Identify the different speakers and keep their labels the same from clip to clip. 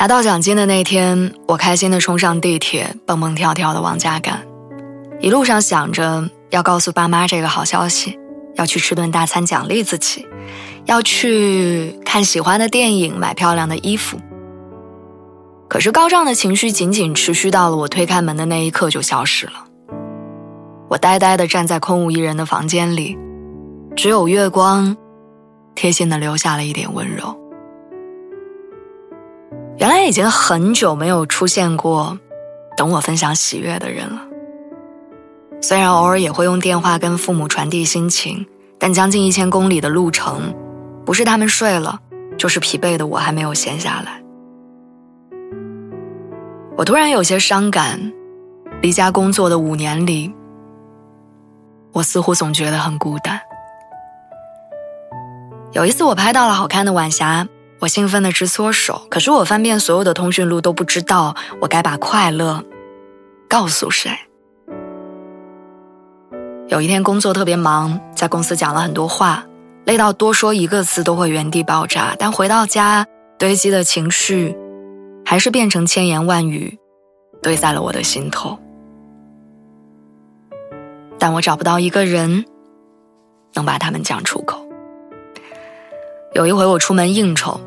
Speaker 1: 拿到奖金的那天，我开心的冲上地铁，蹦蹦跳跳的往家赶。一路上想着要告诉爸妈这个好消息，要去吃顿大餐奖励自己，要去看喜欢的电影，买漂亮的衣服。可是高涨的情绪仅仅持续到了我推开门的那一刻就消失了。我呆呆的站在空无一人的房间里，只有月光，贴心的留下了一点温柔。原来已经很久没有出现过等我分享喜悦的人了。虽然偶尔也会用电话跟父母传递心情，但将近一千公里的路程，不是他们睡了，就是疲惫的我还没有闲下来。我突然有些伤感，离家工作的五年里，我似乎总觉得很孤单。有一次我拍到了好看的晚霞。我兴奋的直搓手，可是我翻遍所有的通讯录都不知道我该把快乐告诉谁。有一天工作特别忙，在公司讲了很多话，累到多说一个字都会原地爆炸。但回到家，堆积的情绪还是变成千言万语，堆在了我的心头。但我找不到一个人能把他们讲出口。有一回我出门应酬。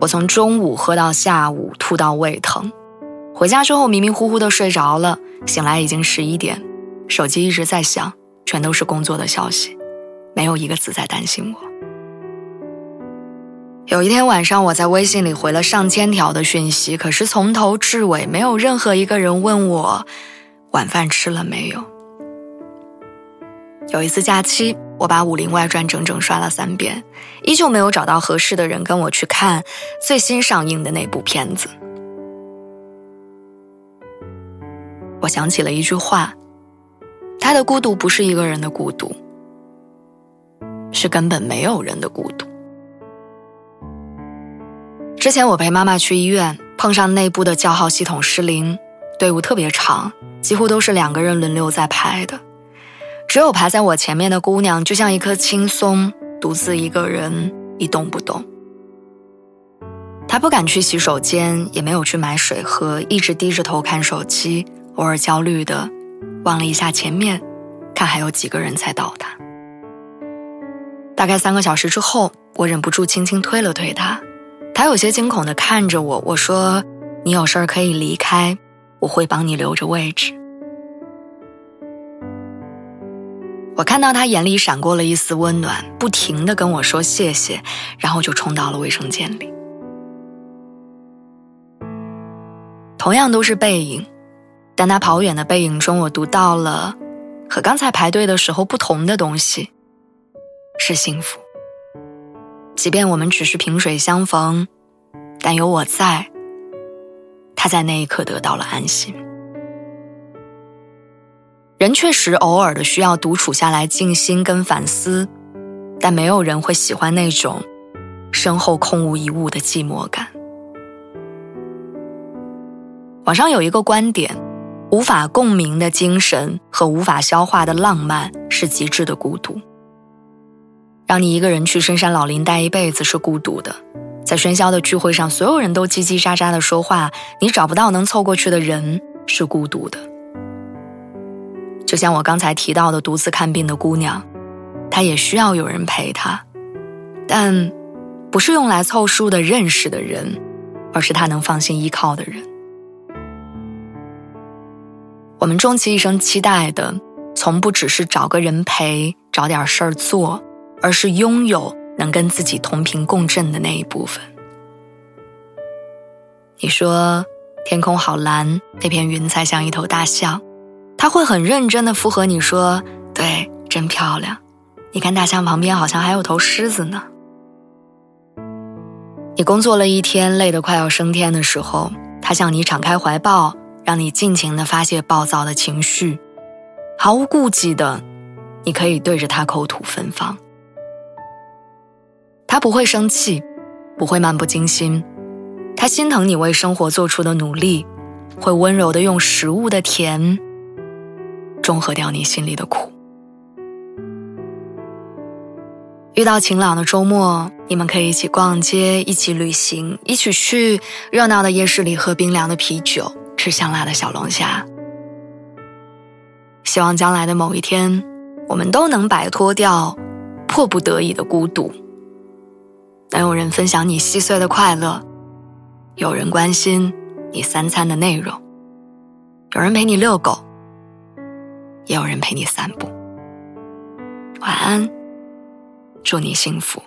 Speaker 1: 我从中午喝到下午，吐到胃疼，回家之后迷迷糊糊的睡着了，醒来已经十一点，手机一直在响，全都是工作的消息，没有一个字在担心我。有一天晚上，我在微信里回了上千条的讯息，可是从头至尾没有任何一个人问我晚饭吃了没有。有一次假期。我把《武林外传》整整刷了三遍，依旧没有找到合适的人跟我去看最新上映的那部片子。我想起了一句话：“他的孤独不是一个人的孤独，是根本没有人的孤独。”之前我陪妈妈去医院，碰上内部的叫号系统失灵，队伍特别长，几乎都是两个人轮流在排的。只有排在我前面的姑娘，就像一棵青松，独自一个人一动不动。她不敢去洗手间，也没有去买水喝，一直低着头看手机，偶尔焦虑的望了一下前面，看还有几个人才到达。大概三个小时之后，我忍不住轻轻推了推她，她有些惊恐的看着我，我说：“你有事儿可以离开，我会帮你留着位置。”我看到他眼里闪过了一丝温暖，不停的跟我说谢谢，然后就冲到了卫生间里。同样都是背影，但他跑远的背影中，我读到了和刚才排队的时候不同的东西，是幸福。即便我们只是萍水相逢，但有我在，他在那一刻得到了安心。人确实偶尔的需要独处下来静心跟反思，但没有人会喜欢那种身后空无一物的寂寞感。网上有一个观点：无法共鸣的精神和无法消化的浪漫是极致的孤独。让你一个人去深山老林待一辈子是孤独的，在喧嚣的聚会上，所有人都叽叽喳喳的说话，你找不到能凑过去的人是孤独的。就像我刚才提到的独自看病的姑娘，她也需要有人陪她，但不是用来凑数的认识的人，而是她能放心依靠的人。我们终其一生期待的，从不只是找个人陪、找点事儿做，而是拥有能跟自己同频共振的那一部分。你说天空好蓝，那片云彩像一头大象。他会很认真的附和你说：“对，真漂亮。”你看大象旁边好像还有头狮子呢。你工作了一天，累得快要升天的时候，他向你敞开怀抱，让你尽情的发泄暴躁的情绪，毫无顾忌的，你可以对着他口吐芬芳。他不会生气，不会漫不经心，他心疼你为生活做出的努力，会温柔的用食物的甜，中和掉你心里的苦。遇到晴朗的周末，你们可以一起逛街，一起旅行，一起去热闹的夜市里喝冰凉的啤酒，吃香辣的小龙虾。希望将来的某一天，我们都能摆脱掉迫不得已的孤独。能有人分享你细碎的快乐，有人关心你三餐的内容，有人陪你遛狗，也有人陪你散步。晚安，祝你幸福。